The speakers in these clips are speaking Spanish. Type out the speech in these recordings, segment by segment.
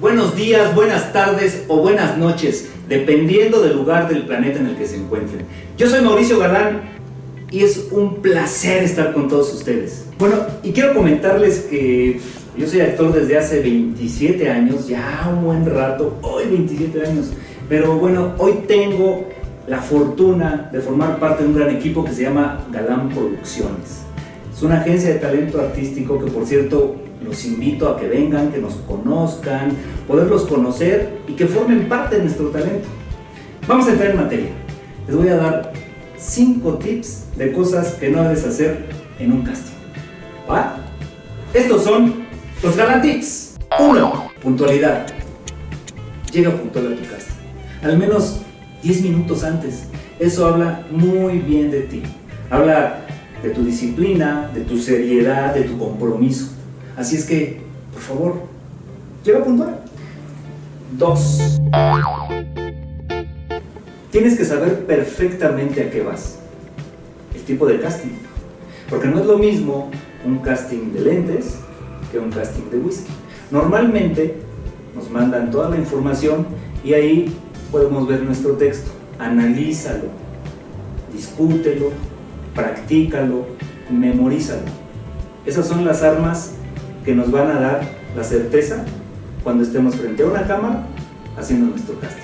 buenos días, buenas tardes o buenas noches, dependiendo del lugar del planeta en el que se encuentren. Yo soy Mauricio Galán y es un placer estar con todos ustedes. Bueno, y quiero comentarles que yo soy actor desde hace 27 años, ya un buen rato, hoy 27 años, pero bueno, hoy tengo la fortuna de formar parte de un gran equipo que se llama Galán Producciones. Es una agencia de talento artístico que por cierto los invito a que vengan, que nos conozcan, poderlos conocer y que formen parte de nuestro talento. Vamos a entrar en materia. Les voy a dar 5 tips de cosas que no debes hacer en un casting. ¿Va? Estos son los Galán Tips. 1. Puntualidad. Llega puntual a tu casting. Al menos 10 minutos antes. Eso habla muy bien de ti. Habla de tu disciplina, de tu seriedad, de tu compromiso. Así es que, por favor, llega puntual. 2. Tienes que saber perfectamente a qué vas. El tipo de casting. Porque no es lo mismo un casting de lentes que un casting de whisky. Normalmente nos mandan toda la información y ahí podemos ver nuestro texto. Analízalo, discútelo, practícalo, memorízalo. Esas son las armas que nos van a dar la certeza cuando estemos frente a una cámara haciendo nuestro casting.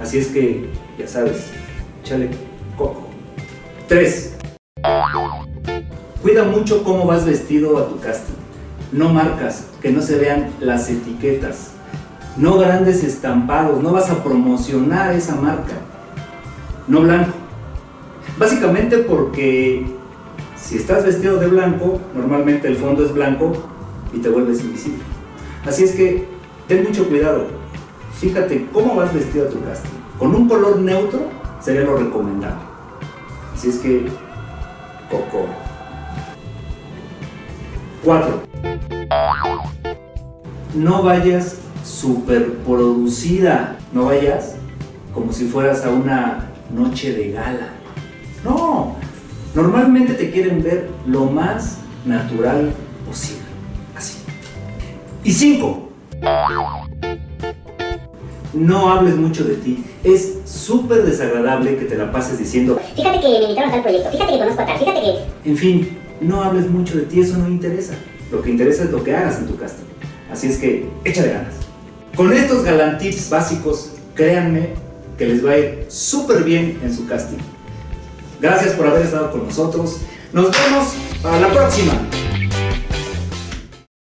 Así es que, ya sabes, chale coco. 3. Cuida mucho cómo vas vestido a tu casting. No marcas, que no se vean las etiquetas. No grandes estampados, no vas a promocionar esa marca. No blanco. Básicamente porque si estás vestido de blanco, normalmente el fondo es blanco y te vuelves invisible. Así es que ten mucho cuidado. Fíjate cómo vas vestido a tu casting. Con un color neutro sería lo recomendable. Así es que, Coco. 4. No vayas superproducida. No vayas como si fueras a una noche de gala. No, normalmente te quieren ver lo más natural posible. Así. Y 5. No hables mucho de ti. Es súper desagradable que te la pases diciendo, Fíjate que me invitaron a tal proyecto, fíjate que conozco a tal, fíjate que... en fin, no hables mucho de ti, eso no interesa. Lo que interesa es lo que hagas en tu casting. Así es que échale ganas. Con estos galantips básicos, créanme que les va a ir súper bien en su casting. Gracias por haber estado con nosotros. Nos vemos para la próxima.